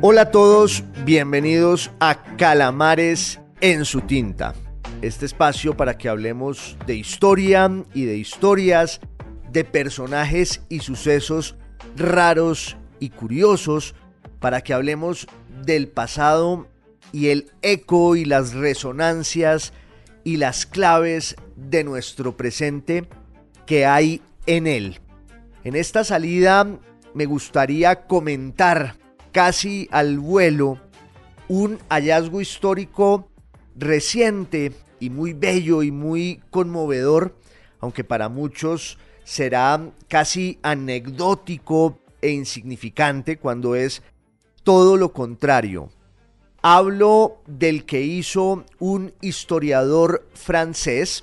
Hola a todos, bienvenidos a Calamares en su tinta. Este espacio para que hablemos de historia y de historias, de personajes y sucesos raros y curiosos, para que hablemos del pasado y el eco y las resonancias y las claves de nuestro presente que hay en él. En esta salida me gustaría comentar casi al vuelo un hallazgo histórico reciente y muy bello y muy conmovedor, aunque para muchos será casi anecdótico e insignificante cuando es todo lo contrario. Hablo del que hizo un historiador francés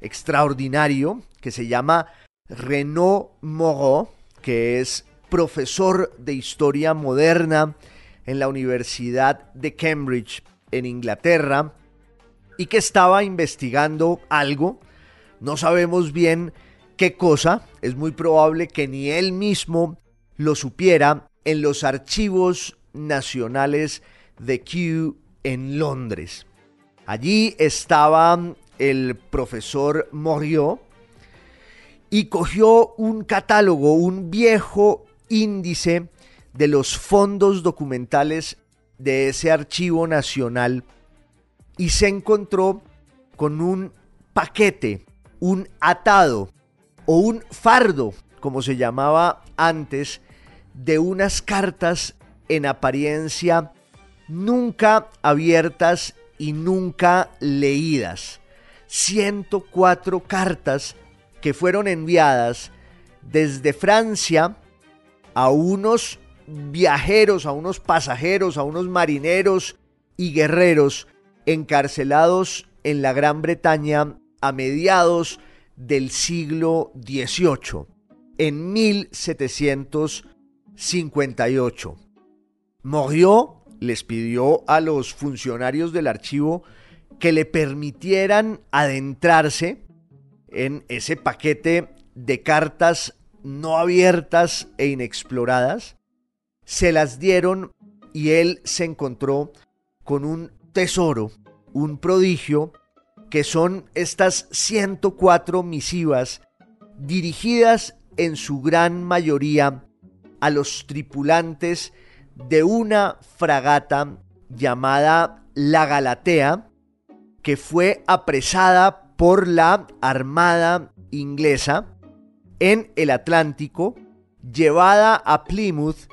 extraordinario que se llama Renaud Moreau, que es profesor de historia moderna en la Universidad de Cambridge, en Inglaterra, y que estaba investigando algo. No sabemos bien qué cosa, es muy probable que ni él mismo lo supiera en los archivos nacionales de Kew en Londres. Allí estaba el profesor Moriot y cogió un catálogo, un viejo índice de los fondos documentales de ese archivo nacional y se encontró con un paquete, un atado o un fardo, como se llamaba antes, de unas cartas en apariencia nunca abiertas y nunca leídas. 104 cartas que fueron enviadas desde Francia a unos viajeros, a unos pasajeros, a unos marineros y guerreros encarcelados en la Gran Bretaña a mediados del siglo XVIII, en 1758. Moriot les pidió a los funcionarios del archivo que le permitieran adentrarse en ese paquete de cartas no abiertas e inexploradas, se las dieron y él se encontró con un tesoro, un prodigio, que son estas 104 misivas dirigidas en su gran mayoría a los tripulantes de una fragata llamada La Galatea, que fue apresada por la Armada inglesa en el Atlántico, llevada a Plymouth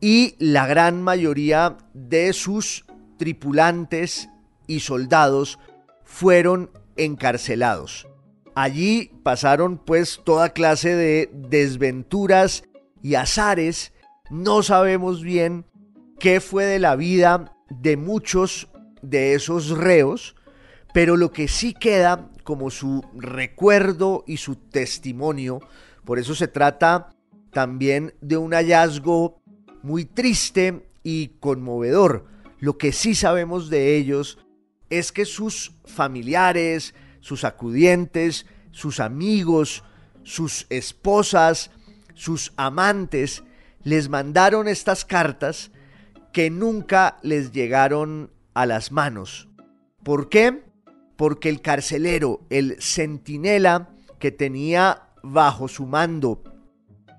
y la gran mayoría de sus tripulantes y soldados fueron encarcelados. Allí pasaron pues toda clase de desventuras y azares. No sabemos bien qué fue de la vida de muchos de esos reos, pero lo que sí queda como su recuerdo y su testimonio por eso se trata también de un hallazgo muy triste y conmovedor. Lo que sí sabemos de ellos es que sus familiares, sus acudientes, sus amigos, sus esposas, sus amantes, les mandaron estas cartas que nunca les llegaron a las manos. ¿Por qué? Porque el carcelero, el centinela que tenía bajo su mando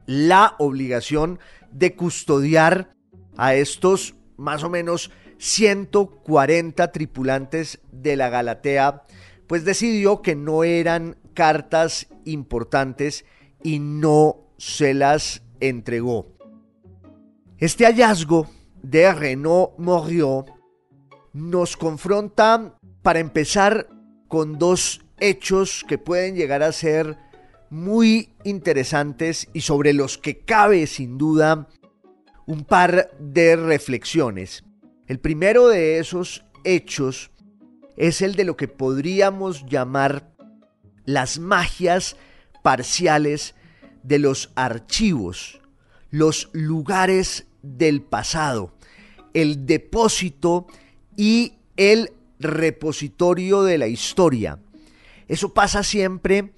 la obligación de custodiar a estos más o menos 140 tripulantes de la Galatea, pues decidió que no eran cartas importantes y no se las entregó. Este hallazgo de Renaud Moriot nos confronta, para empezar, con dos hechos que pueden llegar a ser muy interesantes y sobre los que cabe sin duda un par de reflexiones. El primero de esos hechos es el de lo que podríamos llamar las magias parciales de los archivos, los lugares del pasado, el depósito y el repositorio de la historia. Eso pasa siempre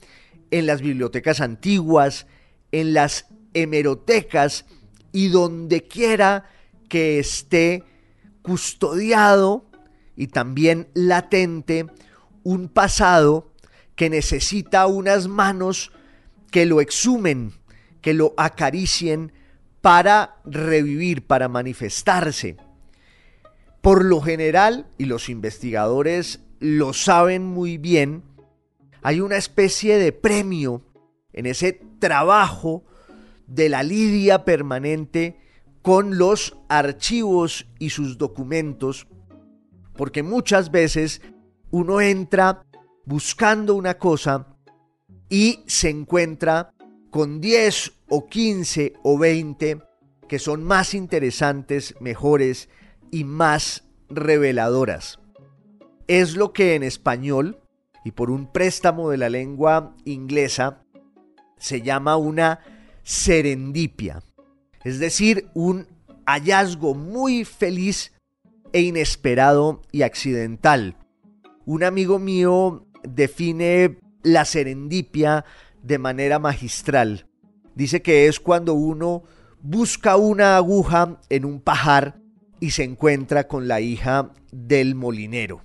en las bibliotecas antiguas, en las hemerotecas y donde quiera que esté custodiado y también latente un pasado que necesita unas manos que lo exhumen, que lo acaricien para revivir, para manifestarse. Por lo general, y los investigadores lo saben muy bien, hay una especie de premio en ese trabajo de la lidia permanente con los archivos y sus documentos, porque muchas veces uno entra buscando una cosa y se encuentra con 10 o 15 o 20 que son más interesantes, mejores y más reveladoras. Es lo que en español, por un préstamo de la lengua inglesa, se llama una serendipia, es decir, un hallazgo muy feliz e inesperado y accidental. Un amigo mío define la serendipia de manera magistral. Dice que es cuando uno busca una aguja en un pajar y se encuentra con la hija del molinero.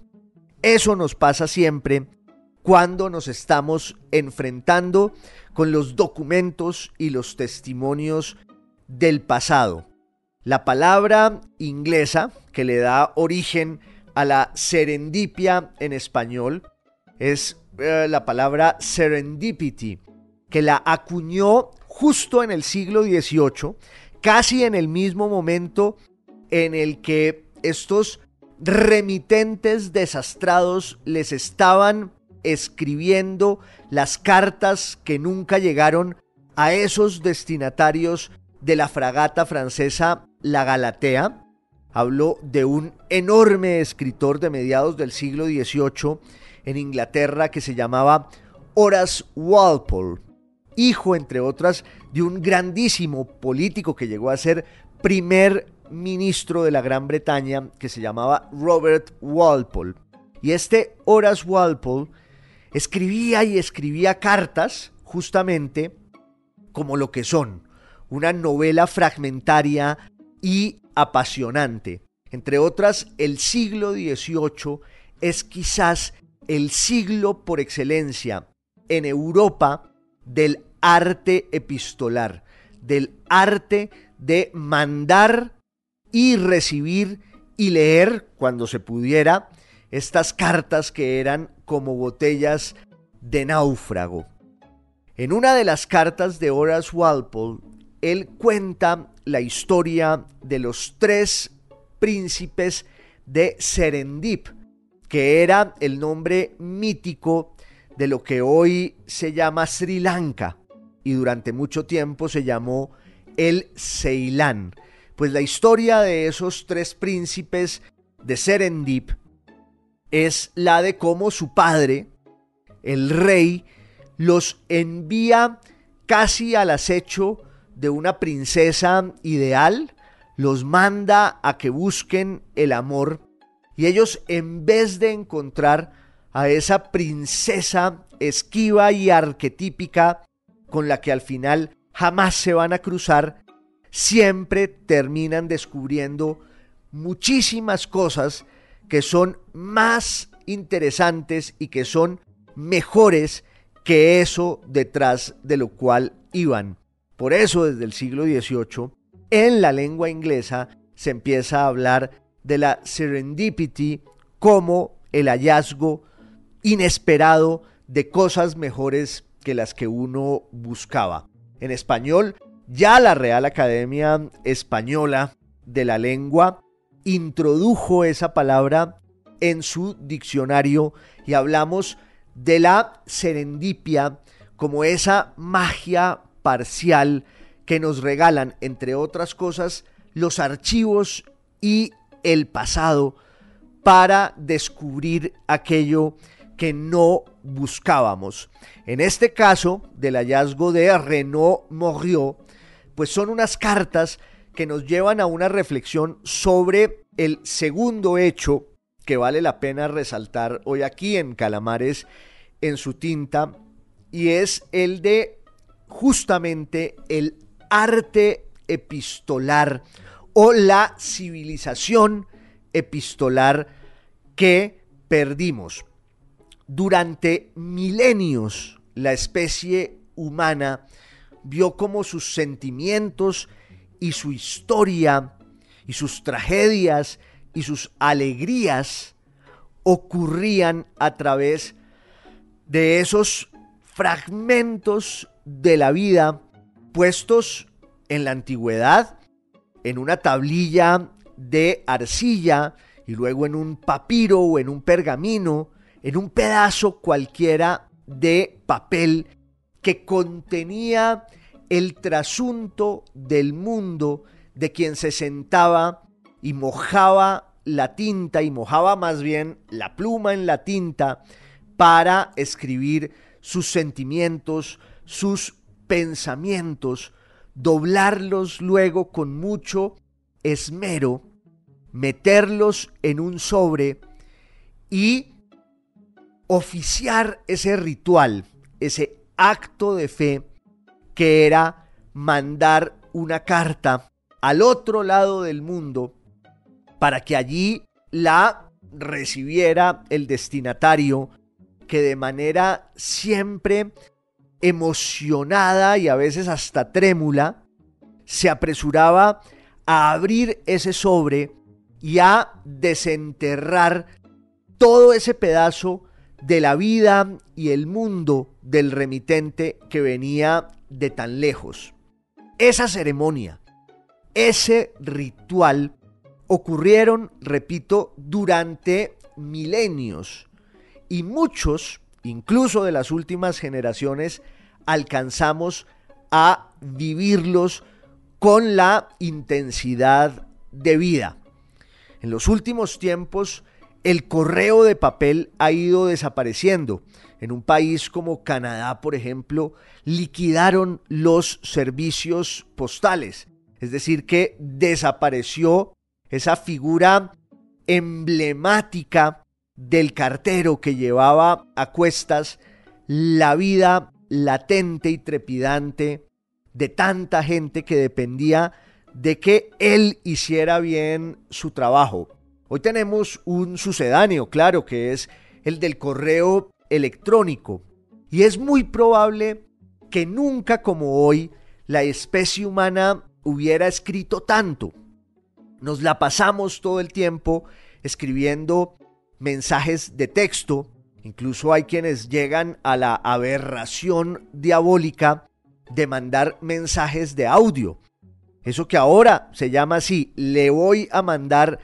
Eso nos pasa siempre cuando nos estamos enfrentando con los documentos y los testimonios del pasado. La palabra inglesa que le da origen a la serendipia en español es eh, la palabra serendipity, que la acuñó justo en el siglo XVIII, casi en el mismo momento en el que estos remitentes desastrados les estaban escribiendo las cartas que nunca llegaron a esos destinatarios de la fragata francesa La Galatea. Habló de un enorme escritor de mediados del siglo XVIII en Inglaterra que se llamaba Horace Walpole, hijo, entre otras, de un grandísimo político que llegó a ser primer ministro de la Gran Bretaña, que se llamaba Robert Walpole. Y este Horace Walpole escribía y escribía cartas justamente como lo que son, una novela fragmentaria y apasionante. Entre otras, el siglo XVIII es quizás el siglo por excelencia en Europa del arte epistolar, del arte de mandar y recibir y leer cuando se pudiera estas cartas que eran como botellas de náufrago. En una de las cartas de Horace Walpole, él cuenta la historia de los tres príncipes de Serendip, que era el nombre mítico de lo que hoy se llama Sri Lanka y durante mucho tiempo se llamó el Ceilán. Pues la historia de esos tres príncipes de Serendip es la de cómo su padre, el rey, los envía casi al acecho de una princesa ideal, los manda a que busquen el amor. Y ellos en vez de encontrar a esa princesa esquiva y arquetípica con la que al final jamás se van a cruzar, siempre terminan descubriendo muchísimas cosas que son más interesantes y que son mejores que eso detrás de lo cual iban. Por eso desde el siglo XVIII, en la lengua inglesa se empieza a hablar de la serendipity como el hallazgo inesperado de cosas mejores que las que uno buscaba. En español, ya la Real Academia Española de la Lengua introdujo esa palabra en su diccionario y hablamos de la serendipia como esa magia parcial que nos regalan, entre otras cosas, los archivos y el pasado para descubrir aquello que no buscábamos. En este caso del hallazgo de Renaud Moriot, pues son unas cartas que nos llevan a una reflexión sobre el segundo hecho que vale la pena resaltar hoy aquí en Calamares en su tinta y es el de justamente el arte epistolar o la civilización epistolar que perdimos. Durante milenios la especie humana vio como sus sentimientos y su historia y sus tragedias y sus alegrías ocurrían a través de esos fragmentos de la vida puestos en la antigüedad en una tablilla de arcilla y luego en un papiro o en un pergamino, en un pedazo cualquiera de papel que contenía el trasunto del mundo de quien se sentaba y mojaba la tinta y mojaba más bien la pluma en la tinta para escribir sus sentimientos, sus pensamientos, doblarlos luego con mucho esmero, meterlos en un sobre y oficiar ese ritual, ese acto de fe que era mandar una carta al otro lado del mundo para que allí la recibiera el destinatario que de manera siempre emocionada y a veces hasta trémula se apresuraba a abrir ese sobre y a desenterrar todo ese pedazo de la vida y el mundo del remitente que venía de tan lejos. Esa ceremonia, ese ritual ocurrieron, repito, durante milenios y muchos, incluso de las últimas generaciones, alcanzamos a vivirlos con la intensidad de vida. En los últimos tiempos, el correo de papel ha ido desapareciendo. En un país como Canadá, por ejemplo, liquidaron los servicios postales. Es decir, que desapareció esa figura emblemática del cartero que llevaba a cuestas la vida latente y trepidante de tanta gente que dependía de que él hiciera bien su trabajo. Hoy tenemos un sucedáneo, claro, que es el del correo electrónico. Y es muy probable que nunca como hoy la especie humana hubiera escrito tanto. Nos la pasamos todo el tiempo escribiendo mensajes de texto. Incluso hay quienes llegan a la aberración diabólica de mandar mensajes de audio. Eso que ahora se llama así, le voy a mandar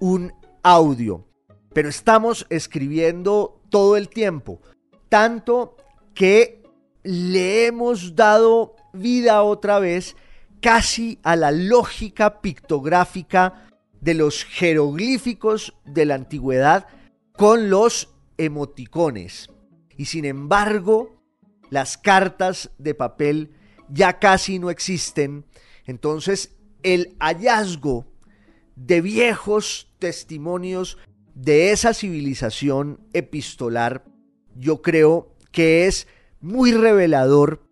un audio. Pero estamos escribiendo todo el tiempo, tanto que le hemos dado vida otra vez casi a la lógica pictográfica de los jeroglíficos de la antigüedad con los emoticones. Y sin embargo, las cartas de papel ya casi no existen. Entonces, el hallazgo de viejos testimonios de esa civilización epistolar, yo creo que es muy revelador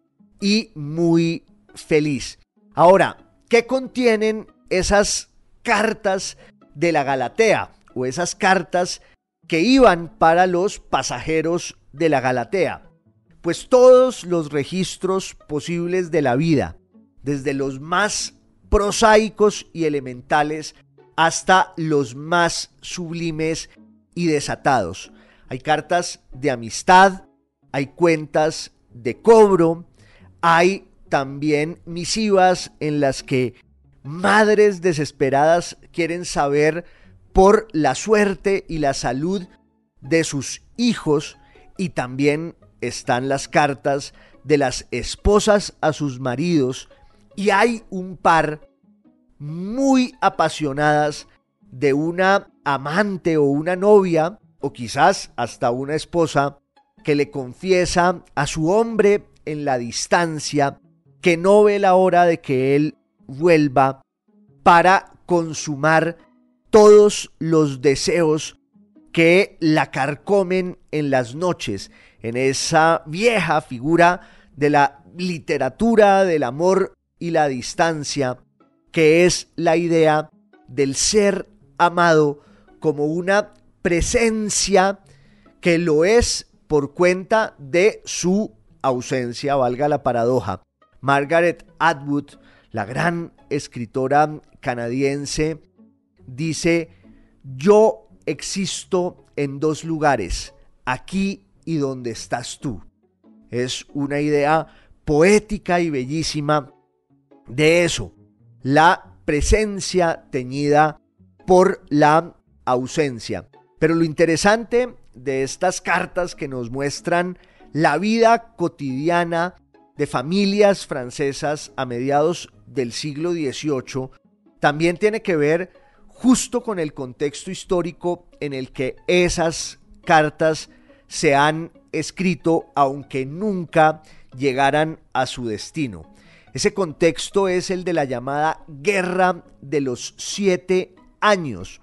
y muy feliz. Ahora, ¿qué contienen esas cartas de la Galatea o esas cartas que iban para los pasajeros de la Galatea? Pues todos los registros posibles de la vida, desde los más prosaicos y elementales hasta los más sublimes y desatados. Hay cartas de amistad, hay cuentas de cobro, hay también misivas en las que madres desesperadas quieren saber por la suerte y la salud de sus hijos y también están las cartas de las esposas a sus maridos y hay un par muy apasionadas de una amante o una novia o quizás hasta una esposa que le confiesa a su hombre en la distancia que no ve la hora de que él vuelva para consumar todos los deseos que la carcomen en las noches, en esa vieja figura de la literatura del amor y la distancia que es la idea del ser amado como una presencia que lo es por cuenta de su ausencia, valga la paradoja. Margaret Atwood, la gran escritora canadiense, dice, yo existo en dos lugares, aquí y donde estás tú. Es una idea poética y bellísima de eso, la presencia teñida por la ausencia. Pero lo interesante de estas cartas que nos muestran la vida cotidiana de familias francesas a mediados del siglo XVIII también tiene que ver justo con el contexto histórico en el que esas cartas se han escrito, aunque nunca llegaran a su destino. Ese contexto es el de la llamada Guerra de los Siete Años,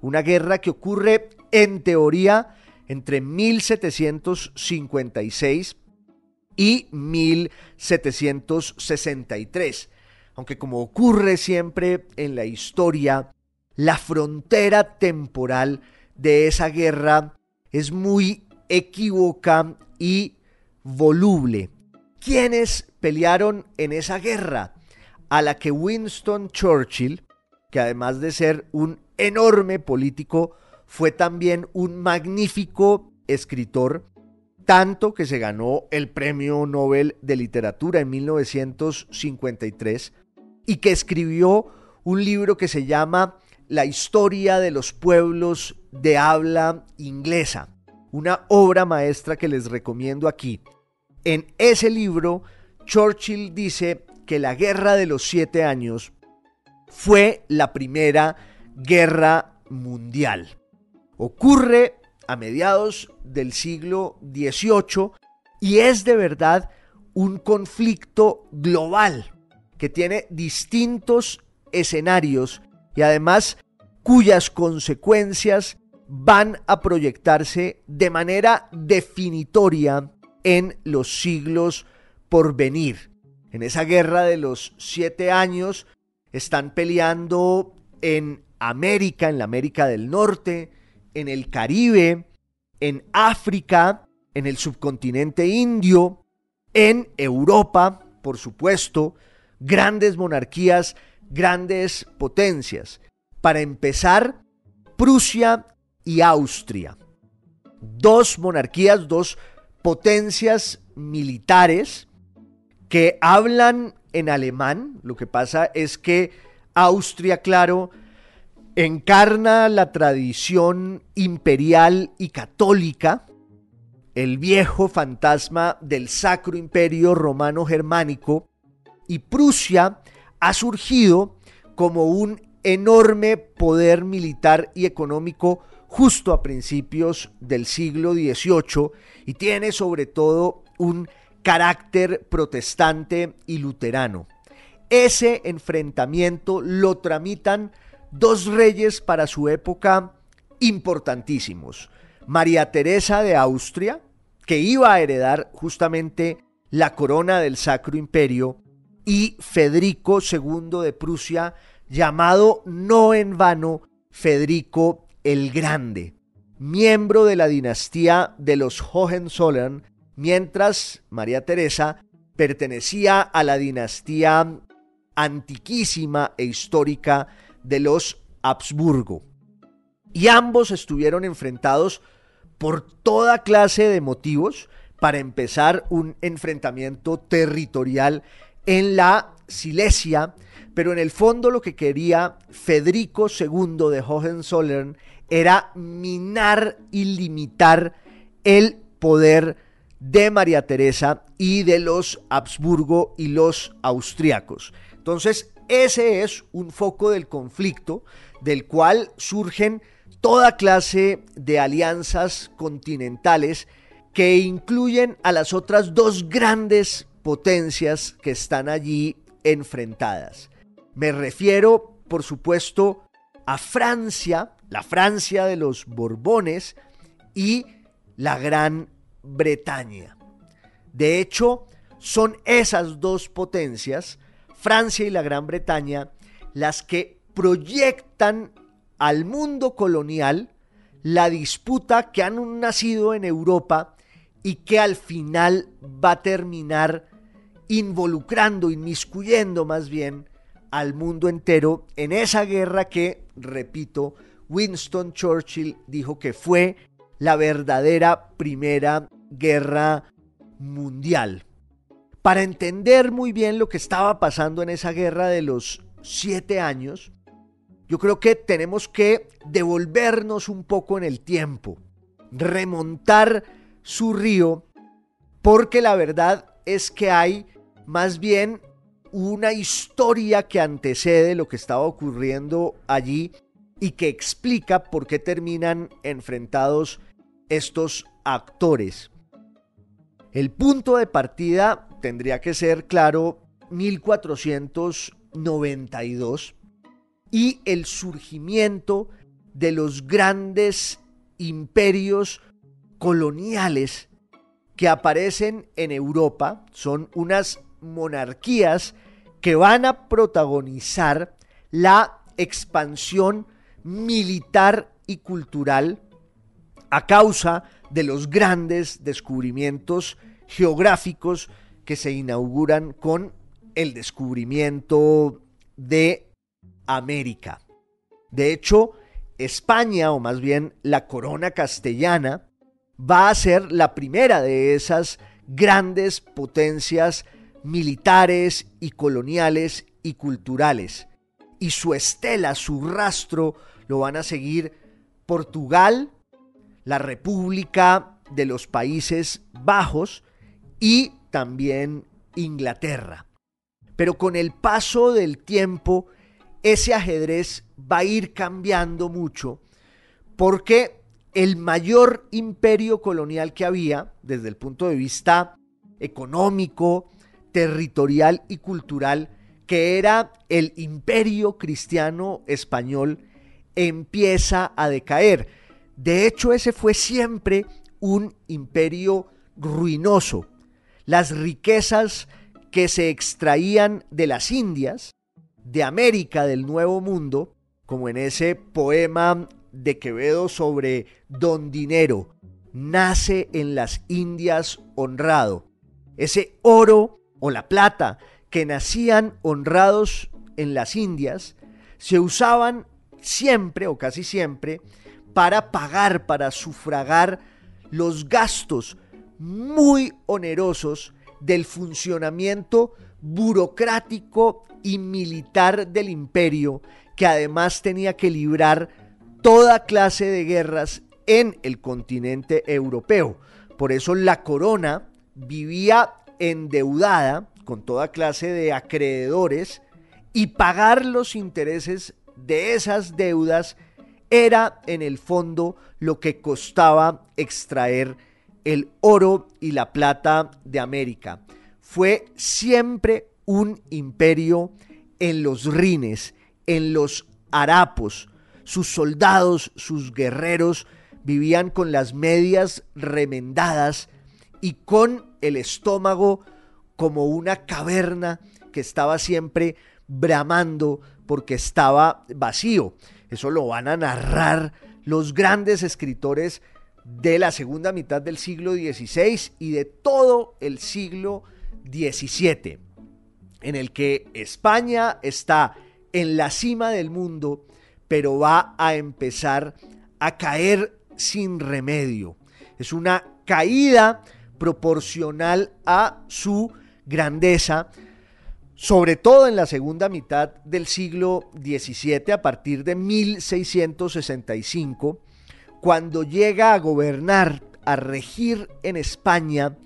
una guerra que ocurre en teoría entre 1756 y 1763. Aunque como ocurre siempre en la historia, la frontera temporal de esa guerra es muy equívoca y voluble. ¿Quiénes pelearon en esa guerra? A la que Winston Churchill, que además de ser un enorme político, fue también un magnífico escritor, tanto que se ganó el Premio Nobel de Literatura en 1953 y que escribió un libro que se llama La historia de los pueblos de habla inglesa, una obra maestra que les recomiendo aquí. En ese libro, Churchill dice que la Guerra de los Siete Años fue la primera guerra mundial. Ocurre a mediados del siglo XVIII y es de verdad un conflicto global que tiene distintos escenarios y además cuyas consecuencias van a proyectarse de manera definitoria en los siglos por venir. En esa guerra de los siete años están peleando en América, en la América del Norte, en el Caribe, en África, en el subcontinente indio, en Europa, por supuesto, grandes monarquías, grandes potencias. Para empezar, Prusia y Austria. Dos monarquías, dos potencias militares que hablan en alemán. Lo que pasa es que Austria, claro, encarna la tradición imperial y católica, el viejo fantasma del Sacro Imperio Romano Germánico, y Prusia ha surgido como un enorme poder militar y económico justo a principios del siglo XVIII y tiene sobre todo un carácter protestante y luterano. Ese enfrentamiento lo tramitan dos reyes para su época importantísimos. María Teresa de Austria, que iba a heredar justamente la corona del Sacro Imperio, y Federico II de Prusia, llamado no en vano Federico el Grande, miembro de la dinastía de los Hohenzollern, mientras María Teresa pertenecía a la dinastía antiquísima e histórica de los Habsburgo. Y ambos estuvieron enfrentados por toda clase de motivos para empezar un enfrentamiento territorial en la Silesia, pero en el fondo lo que quería Federico II de Hohenzollern era minar y limitar el poder de María Teresa y de los Habsburgo y los austriacos. Entonces, ese es un foco del conflicto del cual surgen toda clase de alianzas continentales que incluyen a las otras dos grandes potencias que están allí enfrentadas. Me refiero, por supuesto, a Francia, la Francia de los Borbones y la Gran Bretaña. De hecho, son esas dos potencias Francia y la Gran Bretaña las que proyectan al mundo colonial la disputa que han nacido en Europa y que al final va a terminar involucrando, inmiscuyendo más bien al mundo entero en esa guerra que, repito, Winston Churchill dijo que fue la verdadera primera guerra mundial. Para entender muy bien lo que estaba pasando en esa guerra de los siete años, yo creo que tenemos que devolvernos un poco en el tiempo, remontar su río, porque la verdad es que hay más bien una historia que antecede lo que estaba ocurriendo allí y que explica por qué terminan enfrentados estos actores. El punto de partida tendría que ser, claro, 1492 y el surgimiento de los grandes imperios coloniales que aparecen en Europa. Son unas monarquías que van a protagonizar la expansión militar y cultural a causa de los grandes descubrimientos geográficos que se inauguran con el descubrimiento de América. De hecho, España, o más bien la corona castellana, va a ser la primera de esas grandes potencias militares y coloniales y culturales. Y su estela, su rastro, lo van a seguir Portugal, la República de los Países Bajos y también Inglaterra. Pero con el paso del tiempo, ese ajedrez va a ir cambiando mucho porque el mayor imperio colonial que había, desde el punto de vista económico, territorial y cultural, que era el imperio cristiano español, empieza a decaer. De hecho, ese fue siempre un imperio ruinoso. Las riquezas que se extraían de las Indias, de América del Nuevo Mundo, como en ese poema de Quevedo sobre Don Dinero, nace en las Indias honrado. Ese oro o la plata que nacían honrados en las Indias se usaban siempre o casi siempre para pagar, para sufragar los gastos muy onerosos del funcionamiento burocrático y militar del imperio, que además tenía que librar toda clase de guerras en el continente europeo. Por eso la corona vivía endeudada con toda clase de acreedores y pagar los intereses de esas deudas era en el fondo lo que costaba extraer el oro y la plata de América. Fue siempre un imperio en los rines, en los harapos. Sus soldados, sus guerreros vivían con las medias remendadas y con el estómago como una caverna que estaba siempre bramando porque estaba vacío. Eso lo van a narrar los grandes escritores de la segunda mitad del siglo XVI y de todo el siglo XVII, en el que España está en la cima del mundo, pero va a empezar a caer sin remedio. Es una caída proporcional a su grandeza sobre todo en la segunda mitad del siglo XVII, a partir de 1665, cuando llega a gobernar, a regir en España,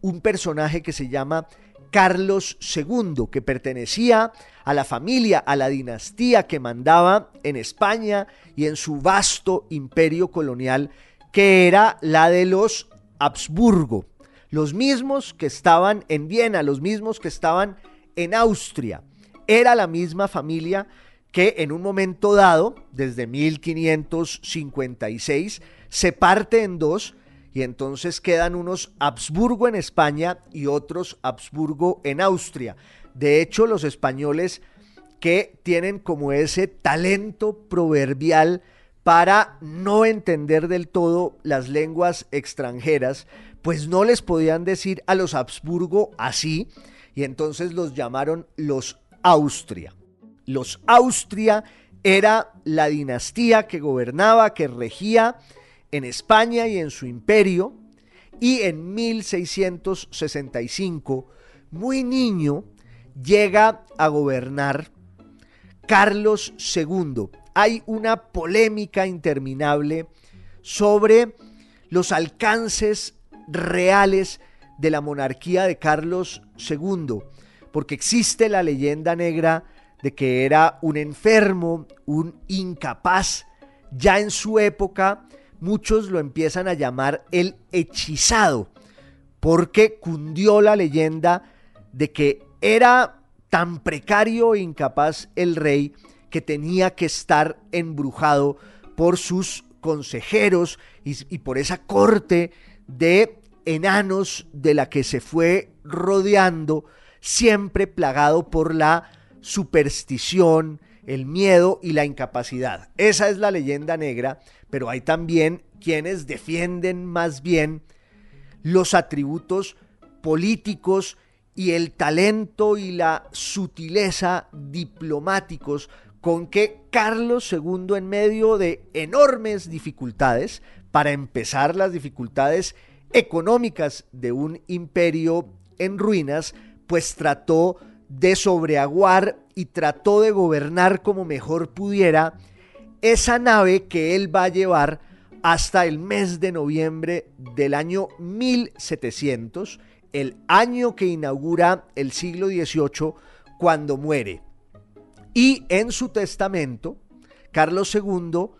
un personaje que se llama Carlos II, que pertenecía a la familia, a la dinastía que mandaba en España y en su vasto imperio colonial, que era la de los Habsburgo, los mismos que estaban en Viena, los mismos que estaban en Austria. Era la misma familia que en un momento dado, desde 1556, se parte en dos y entonces quedan unos Habsburgo en España y otros Habsburgo en Austria. De hecho, los españoles que tienen como ese talento proverbial para no entender del todo las lenguas extranjeras, pues no les podían decir a los Habsburgo así, y entonces los llamaron los Austria. Los Austria era la dinastía que gobernaba, que regía en España y en su imperio, y en 1665, muy niño, llega a gobernar Carlos II. Hay una polémica interminable sobre los alcances reales de la monarquía de Carlos II, porque existe la leyenda negra de que era un enfermo, un incapaz. Ya en su época muchos lo empiezan a llamar el hechizado, porque cundió la leyenda de que era tan precario e incapaz el rey que tenía que estar embrujado por sus consejeros y, y por esa corte de enanos de la que se fue rodeando, siempre plagado por la superstición, el miedo y la incapacidad. Esa es la leyenda negra, pero hay también quienes defienden más bien los atributos políticos y el talento y la sutileza diplomáticos con que Carlos II en medio de enormes dificultades, para empezar las dificultades económicas de un imperio en ruinas, pues trató de sobreaguar y trató de gobernar como mejor pudiera esa nave que él va a llevar hasta el mes de noviembre del año 1700, el año que inaugura el siglo XVIII cuando muere. Y en su testamento, Carlos II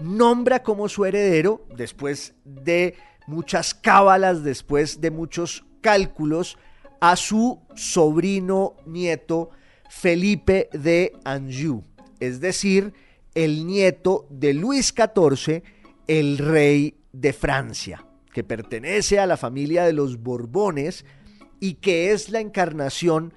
nombra como su heredero, después de muchas cábalas, después de muchos cálculos, a su sobrino nieto Felipe de Anjou, es decir, el nieto de Luis XIV, el rey de Francia, que pertenece a la familia de los Borbones y que es la encarnación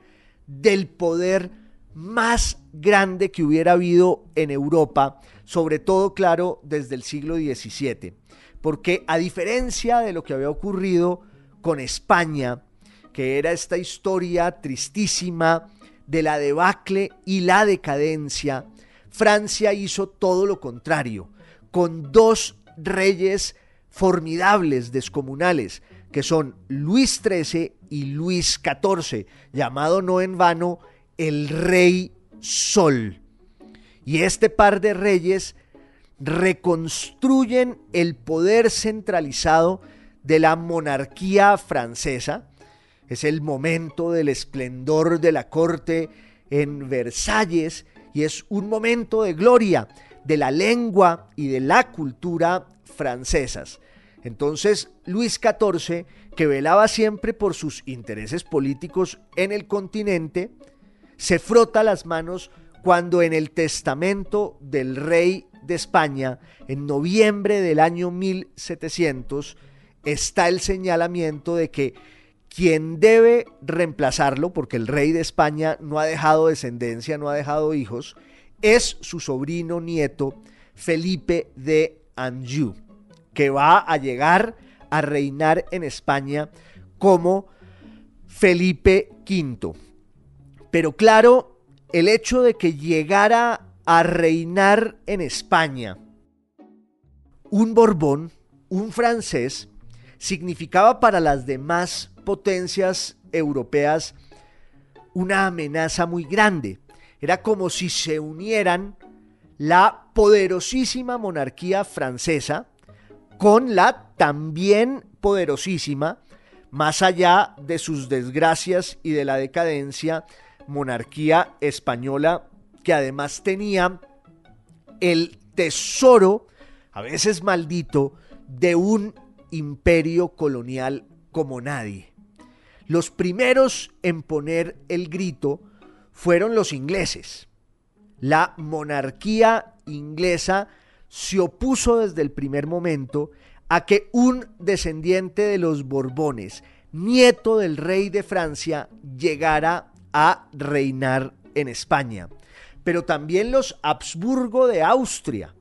del poder más grande que hubiera habido en Europa, sobre todo, claro, desde el siglo XVII. Porque a diferencia de lo que había ocurrido con España, que era esta historia tristísima de la debacle y la decadencia, Francia hizo todo lo contrario, con dos reyes formidables, descomunales, que son Luis XIII y Luis XIV, llamado no en vano el Rey Sol. Y este par de reyes reconstruyen el poder centralizado de la monarquía francesa, es el momento del esplendor de la corte en Versalles y es un momento de gloria de la lengua y de la cultura francesas. Entonces, Luis XIV, que velaba siempre por sus intereses políticos en el continente, se frota las manos cuando en el testamento del rey de España, en noviembre del año 1700, está el señalamiento de que quien debe reemplazarlo, porque el rey de España no ha dejado descendencia, no ha dejado hijos, es su sobrino nieto Felipe de Anjou, que va a llegar a reinar en España como Felipe V. Pero claro, el hecho de que llegara a reinar en España un Borbón, un francés, significaba para las demás potencias europeas una amenaza muy grande. Era como si se unieran la poderosísima monarquía francesa con la también poderosísima, más allá de sus desgracias y de la decadencia, monarquía española, que además tenía el tesoro, a veces maldito, de un imperio colonial como nadie. Los primeros en poner el grito fueron los ingleses. La monarquía inglesa se opuso desde el primer momento a que un descendiente de los Borbones, nieto del rey de Francia, llegara a reinar en España. Pero también los Habsburgo de Austria,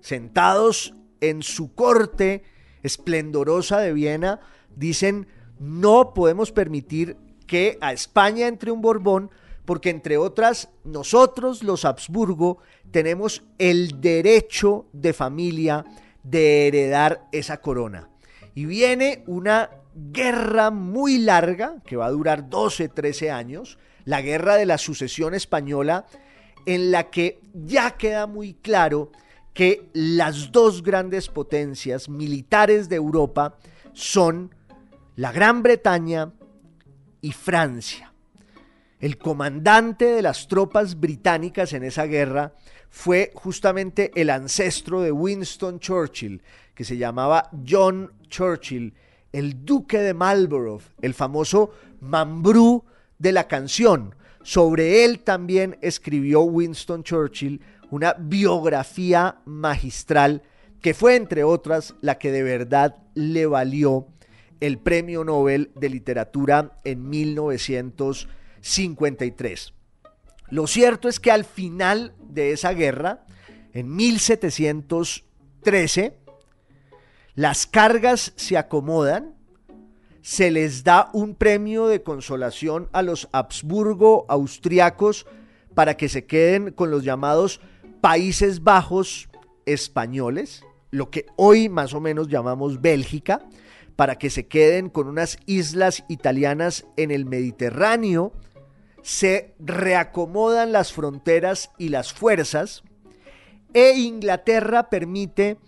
sentados en su corte esplendorosa de Viena, dicen, no podemos permitir que a España entre un Borbón, porque entre otras, nosotros los Habsburgo tenemos el derecho de familia de heredar esa corona. Y viene una guerra muy larga, que va a durar 12, 13 años, la guerra de la sucesión española, en la que ya queda muy claro que las dos grandes potencias militares de Europa son la Gran Bretaña y Francia. El comandante de las tropas británicas en esa guerra fue justamente el ancestro de Winston Churchill, que se llamaba John Churchill, el duque de Marlborough, el famoso Mambrú de la canción. Sobre él también escribió Winston Churchill una biografía magistral que fue, entre otras, la que de verdad le valió el Premio Nobel de Literatura en 1953. Lo cierto es que al final de esa guerra, en 1713, las cargas se acomodan, se les da un premio de consolación a los Habsburgo austriacos para que se queden con los llamados Países Bajos españoles, lo que hoy más o menos llamamos Bélgica, para que se queden con unas islas italianas en el Mediterráneo, se reacomodan las fronteras y las fuerzas, e Inglaterra permite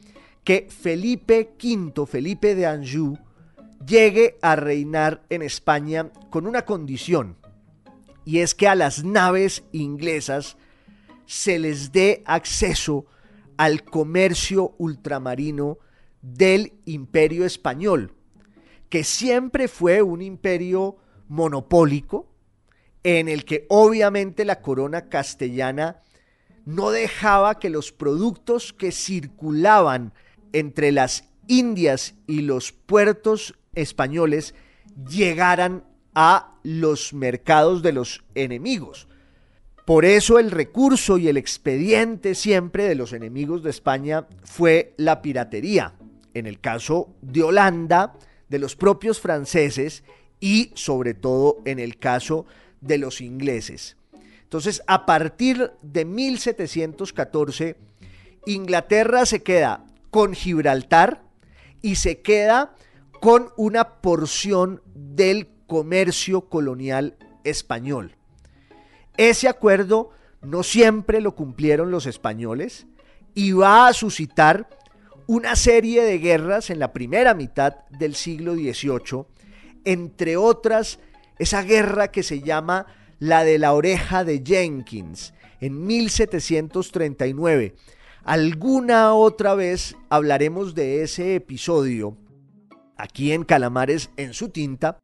que Felipe V, Felipe de Anjou, llegue a reinar en España con una condición, y es que a las naves inglesas se les dé acceso al comercio ultramarino del imperio español, que siempre fue un imperio monopólico, en el que obviamente la corona castellana no dejaba que los productos que circulaban entre las Indias y los puertos españoles llegaran a los mercados de los enemigos. Por eso el recurso y el expediente siempre de los enemigos de España fue la piratería. En el caso de Holanda, de los propios franceses y sobre todo en el caso de los ingleses. Entonces, a partir de 1714, Inglaterra se queda con Gibraltar y se queda con una porción del comercio colonial español. Ese acuerdo no siempre lo cumplieron los españoles y va a suscitar una serie de guerras en la primera mitad del siglo XVIII, entre otras esa guerra que se llama la de la oreja de Jenkins en 1739 Alguna otra vez hablaremos de ese episodio aquí en Calamares en su tinta,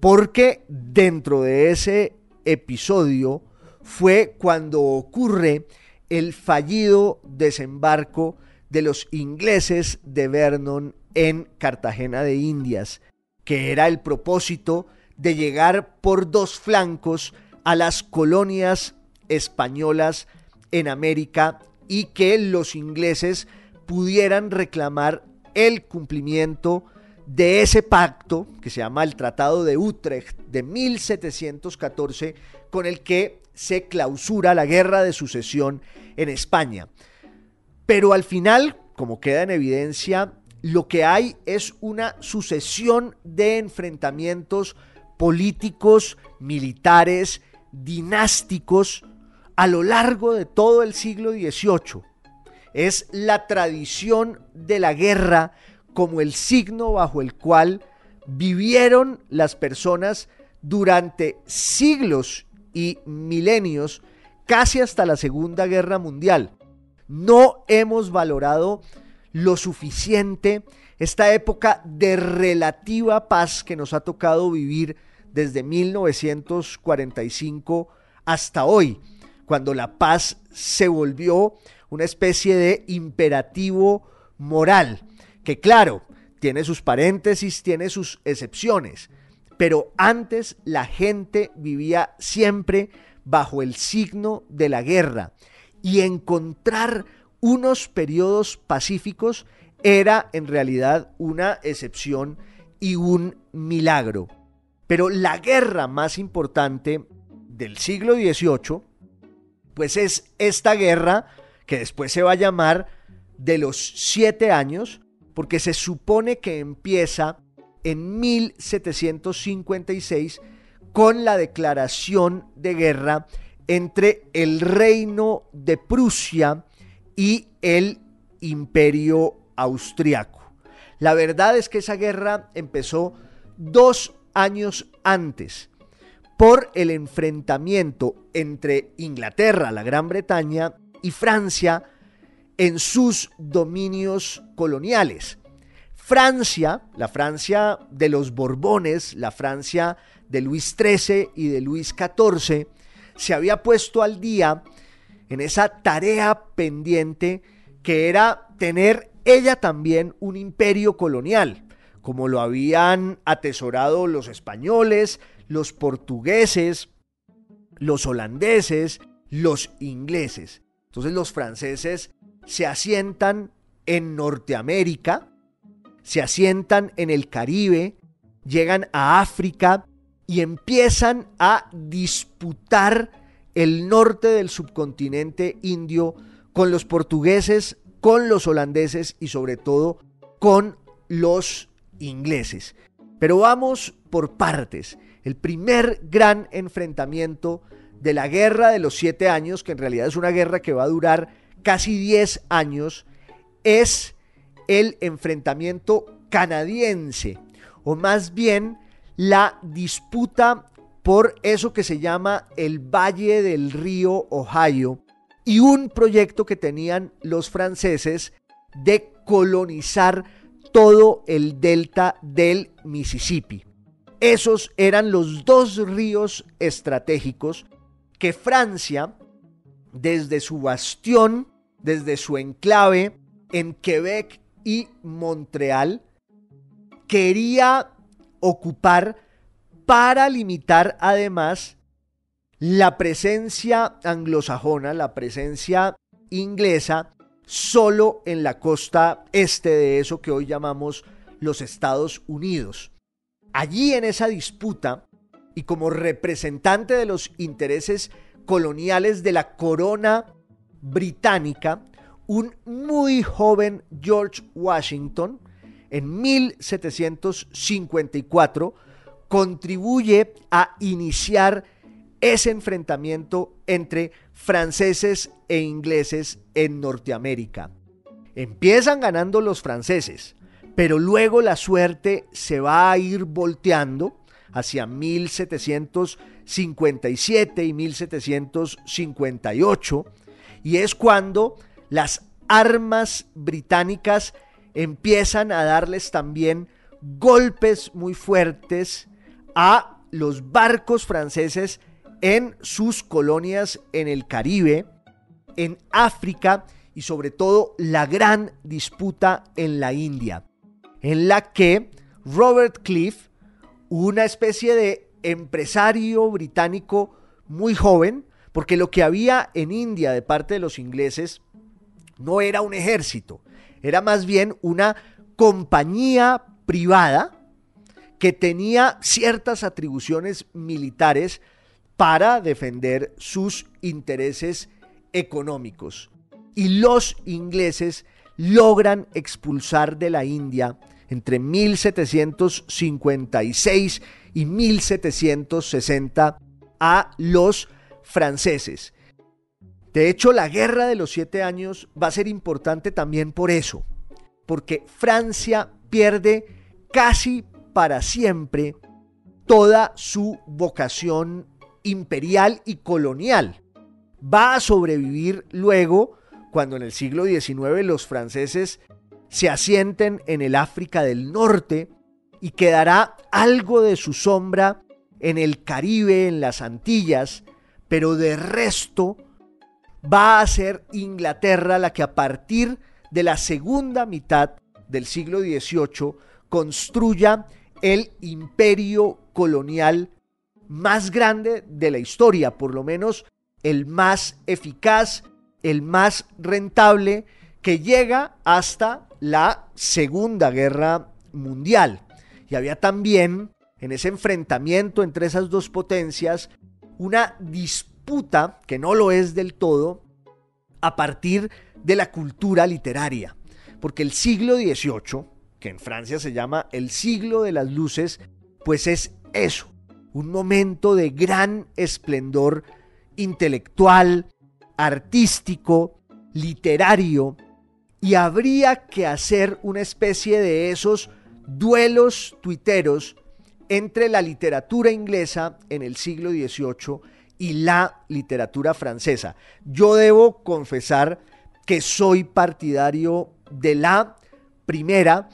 porque dentro de ese episodio fue cuando ocurre el fallido desembarco de los ingleses de Vernon en Cartagena de Indias, que era el propósito de llegar por dos flancos a las colonias españolas en América y que los ingleses pudieran reclamar el cumplimiento de ese pacto que se llama el Tratado de Utrecht de 1714 con el que se clausura la guerra de sucesión en España. Pero al final, como queda en evidencia, lo que hay es una sucesión de enfrentamientos políticos, militares, dinásticos, a lo largo de todo el siglo XVIII. Es la tradición de la guerra como el signo bajo el cual vivieron las personas durante siglos y milenios, casi hasta la Segunda Guerra Mundial. No hemos valorado lo suficiente esta época de relativa paz que nos ha tocado vivir desde 1945 hasta hoy cuando la paz se volvió una especie de imperativo moral, que claro, tiene sus paréntesis, tiene sus excepciones, pero antes la gente vivía siempre bajo el signo de la guerra y encontrar unos periodos pacíficos era en realidad una excepción y un milagro. Pero la guerra más importante del siglo XVIII, pues es esta guerra que después se va a llamar de los siete años, porque se supone que empieza en 1756 con la declaración de guerra entre el reino de Prusia y el imperio austriaco. La verdad es que esa guerra empezó dos años antes por el enfrentamiento entre Inglaterra, la Gran Bretaña, y Francia en sus dominios coloniales. Francia, la Francia de los Borbones, la Francia de Luis XIII y de Luis XIV, se había puesto al día en esa tarea pendiente que era tener ella también un imperio colonial, como lo habían atesorado los españoles, los portugueses, los holandeses, los ingleses. Entonces los franceses se asientan en Norteamérica, se asientan en el Caribe, llegan a África y empiezan a disputar el norte del subcontinente indio con los portugueses, con los holandeses y sobre todo con los ingleses. Pero vamos por partes. El primer gran enfrentamiento de la guerra de los siete años, que en realidad es una guerra que va a durar casi diez años, es el enfrentamiento canadiense, o más bien la disputa por eso que se llama el Valle del Río Ohio y un proyecto que tenían los franceses de colonizar todo el delta del Mississippi. Esos eran los dos ríos estratégicos que Francia, desde su bastión, desde su enclave en Quebec y Montreal, quería ocupar para limitar además la presencia anglosajona, la presencia inglesa, solo en la costa este de eso que hoy llamamos los Estados Unidos. Allí en esa disputa, y como representante de los intereses coloniales de la corona británica, un muy joven George Washington, en 1754, contribuye a iniciar ese enfrentamiento entre franceses e ingleses en Norteamérica. Empiezan ganando los franceses, pero luego la suerte se va a ir volteando hacia 1757 y 1758, y es cuando las armas británicas empiezan a darles también golpes muy fuertes a los barcos franceses en sus colonias en el Caribe, en África y sobre todo la gran disputa en la India, en la que Robert Cliff, una especie de empresario británico muy joven, porque lo que había en India de parte de los ingleses no era un ejército, era más bien una compañía privada que tenía ciertas atribuciones militares para defender sus intereses económicos. Y los ingleses logran expulsar de la India entre 1756 y 1760 a los franceses. De hecho, la guerra de los siete años va a ser importante también por eso, porque Francia pierde casi para siempre toda su vocación imperial y colonial. Va a sobrevivir luego cuando en el siglo XIX los franceses se asienten en el África del Norte y quedará algo de su sombra en el Caribe, en las Antillas, pero de resto va a ser Inglaterra la que a partir de la segunda mitad del siglo XVIII construya el imperio colonial más grande de la historia, por lo menos el más eficaz, el más rentable, que llega hasta la Segunda Guerra Mundial. Y había también en ese enfrentamiento entre esas dos potencias una disputa, que no lo es del todo, a partir de la cultura literaria. Porque el siglo XVIII, que en Francia se llama el siglo de las luces, pues es eso, un momento de gran esplendor intelectual, artístico, literario, y habría que hacer una especie de esos duelos tuiteros entre la literatura inglesa en el siglo XVIII y la literatura francesa. Yo debo confesar que soy partidario de la primera,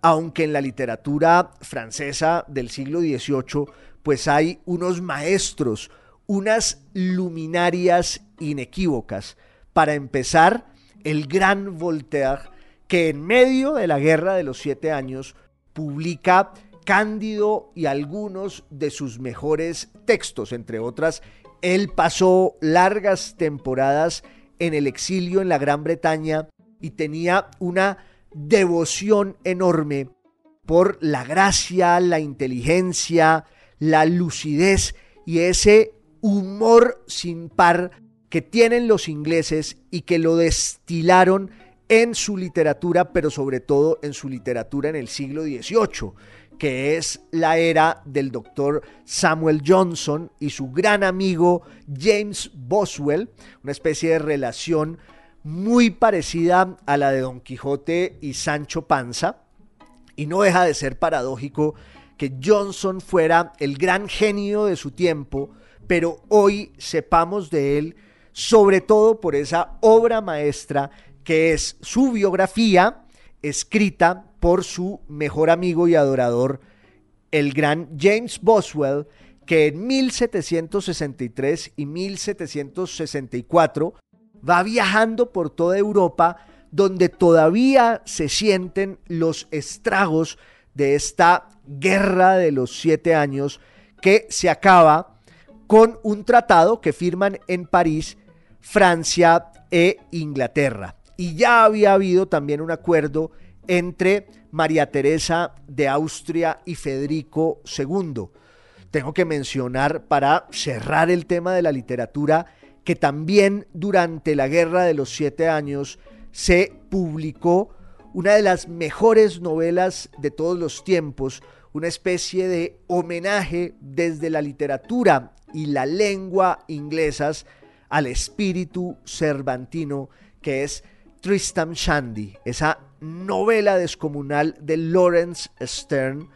aunque en la literatura francesa del siglo XVIII pues hay unos maestros, unas luminarias inequívocas. Para empezar, el gran Voltaire, que en medio de la Guerra de los Siete Años publica Cándido y algunos de sus mejores textos, entre otras, él pasó largas temporadas en el exilio en la Gran Bretaña y tenía una devoción enorme por la gracia, la inteligencia, la lucidez y ese humor sin par que tienen los ingleses y que lo destilaron en su literatura, pero sobre todo en su literatura en el siglo XVIII, que es la era del doctor Samuel Johnson y su gran amigo James Boswell, una especie de relación muy parecida a la de Don Quijote y Sancho Panza, y no deja de ser paradójico que Johnson fuera el gran genio de su tiempo, pero hoy sepamos de él sobre todo por esa obra maestra que es su biografía escrita por su mejor amigo y adorador, el gran James Boswell, que en 1763 y 1764 va viajando por toda Europa donde todavía se sienten los estragos de esta guerra de los siete años que se acaba con un tratado que firman en París Francia e Inglaterra. Y ya había habido también un acuerdo entre María Teresa de Austria y Federico II. Tengo que mencionar para cerrar el tema de la literatura que también durante la Guerra de los Siete Años se publicó una de las mejores novelas de todos los tiempos, una especie de homenaje desde la literatura y la lengua inglesas al espíritu cervantino que es Tristram Shandy, esa novela descomunal de Lawrence Stern,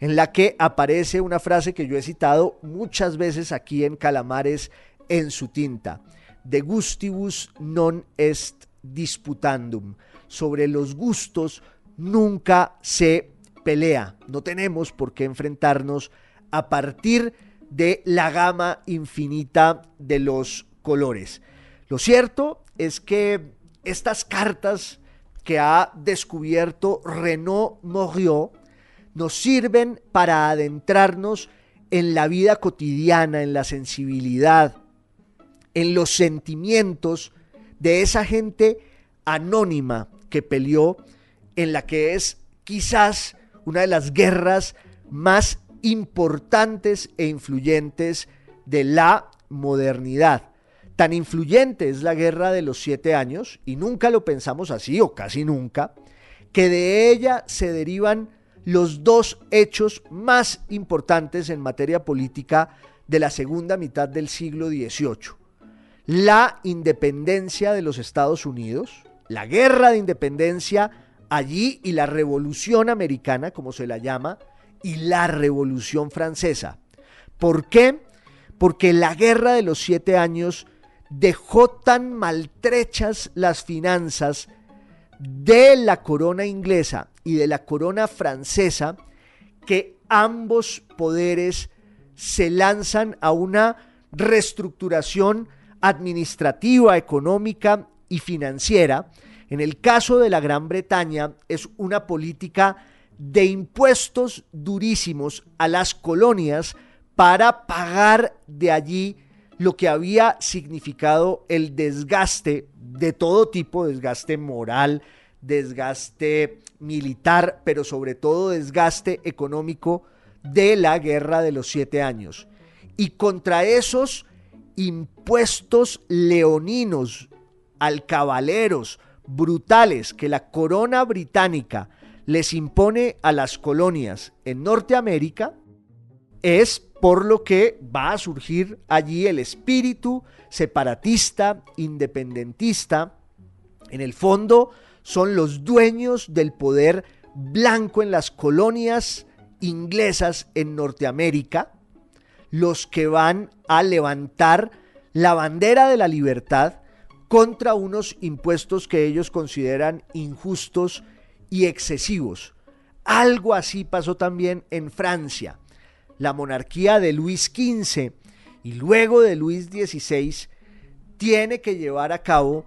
en la que aparece una frase que yo he citado muchas veces aquí en Calamares en su tinta, de gustibus non est disputandum, sobre los gustos nunca se pelea, no tenemos por qué enfrentarnos a partir de la gama infinita de los colores. Lo cierto es que estas cartas que ha descubierto Renaud Moriot nos sirven para adentrarnos en la vida cotidiana, en la sensibilidad, en los sentimientos de esa gente anónima que peleó en la que es quizás una de las guerras más importantes e influyentes de la modernidad. Tan influyente es la guerra de los siete años, y nunca lo pensamos así, o casi nunca, que de ella se derivan los dos hechos más importantes en materia política de la segunda mitad del siglo XVIII. La independencia de los Estados Unidos, la guerra de independencia allí y la revolución americana, como se la llama, y la revolución francesa. ¿Por qué? Porque la guerra de los siete años dejó tan maltrechas las finanzas de la corona inglesa y de la corona francesa que ambos poderes se lanzan a una reestructuración administrativa, económica y financiera. En el caso de la Gran Bretaña es una política de impuestos durísimos a las colonias para pagar de allí lo que había significado el desgaste de todo tipo, desgaste moral, desgaste militar, pero sobre todo desgaste económico de la guerra de los siete años. Y contra esos impuestos leoninos, alcabaleros, brutales que la corona británica les impone a las colonias en Norteamérica, es por lo que va a surgir allí el espíritu separatista, independentista. En el fondo son los dueños del poder blanco en las colonias inglesas en Norteamérica, los que van a levantar la bandera de la libertad contra unos impuestos que ellos consideran injustos y excesivos. Algo así pasó también en Francia. La monarquía de Luis XV y luego de Luis XVI tiene que llevar a cabo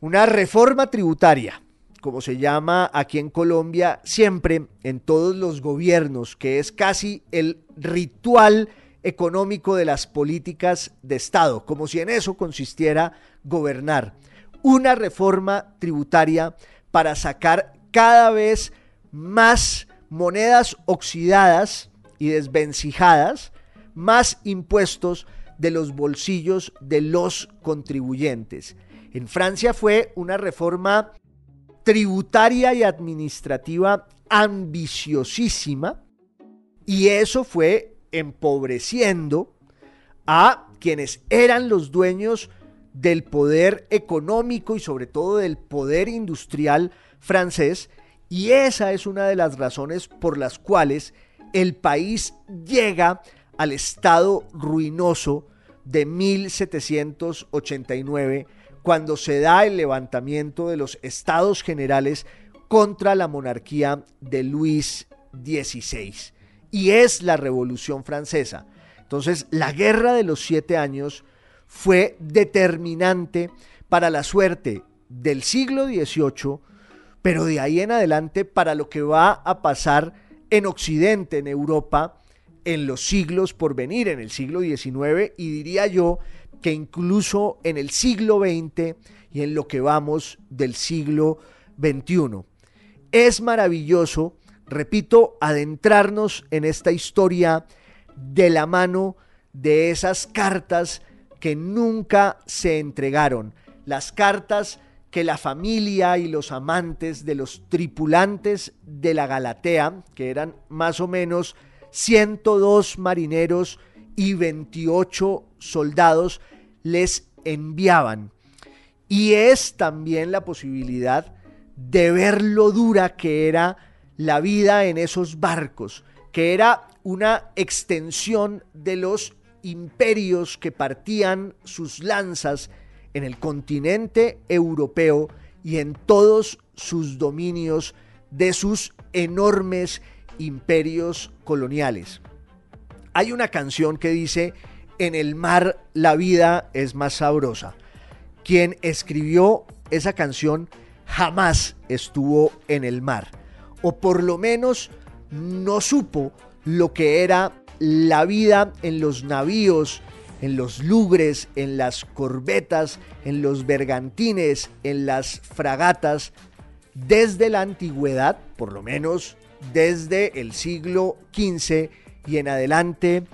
una reforma tributaria, como se llama aquí en Colombia siempre en todos los gobiernos, que es casi el ritual económico de las políticas de Estado, como si en eso consistiera gobernar. Una reforma tributaria para sacar cada vez más monedas oxidadas y desvencijadas, más impuestos de los bolsillos de los contribuyentes. En Francia fue una reforma tributaria y administrativa ambiciosísima y eso fue empobreciendo a quienes eran los dueños del poder económico y sobre todo del poder industrial francés y esa es una de las razones por las cuales el país llega al estado ruinoso de 1789 cuando se da el levantamiento de los estados generales contra la monarquía de Luis XVI. Y es la Revolución Francesa. Entonces, la Guerra de los Siete Años fue determinante para la suerte del siglo XVIII, pero de ahí en adelante para lo que va a pasar en Occidente, en Europa, en los siglos por venir, en el siglo XIX y diría yo que incluso en el siglo XX y en lo que vamos del siglo XXI. Es maravilloso, repito, adentrarnos en esta historia de la mano de esas cartas que nunca se entregaron, las cartas que la familia y los amantes de los tripulantes de la Galatea, que eran más o menos 102 marineros y 28 soldados, les enviaban. Y es también la posibilidad de ver lo dura que era la vida en esos barcos, que era una extensión de los imperios que partían sus lanzas en el continente europeo y en todos sus dominios de sus enormes imperios coloniales. Hay una canción que dice, en el mar la vida es más sabrosa. Quien escribió esa canción jamás estuvo en el mar, o por lo menos no supo lo que era la vida en los navíos, en los lugres, en las corbetas, en los bergantines, en las fragatas, desde la antigüedad, por lo menos desde el siglo XV y en adelante,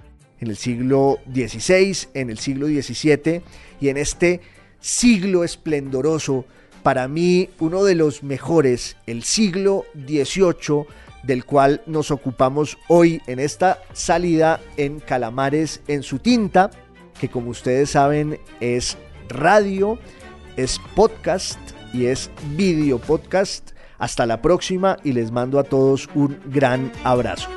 en el siglo XVI, en el siglo XVII y en este siglo esplendoroso, para mí uno de los mejores, el siglo XVIII, del cual nos ocupamos hoy en esta salida en Calamares en su tinta, que como ustedes saben es radio, es podcast y es video podcast. Hasta la próxima y les mando a todos un gran abrazo.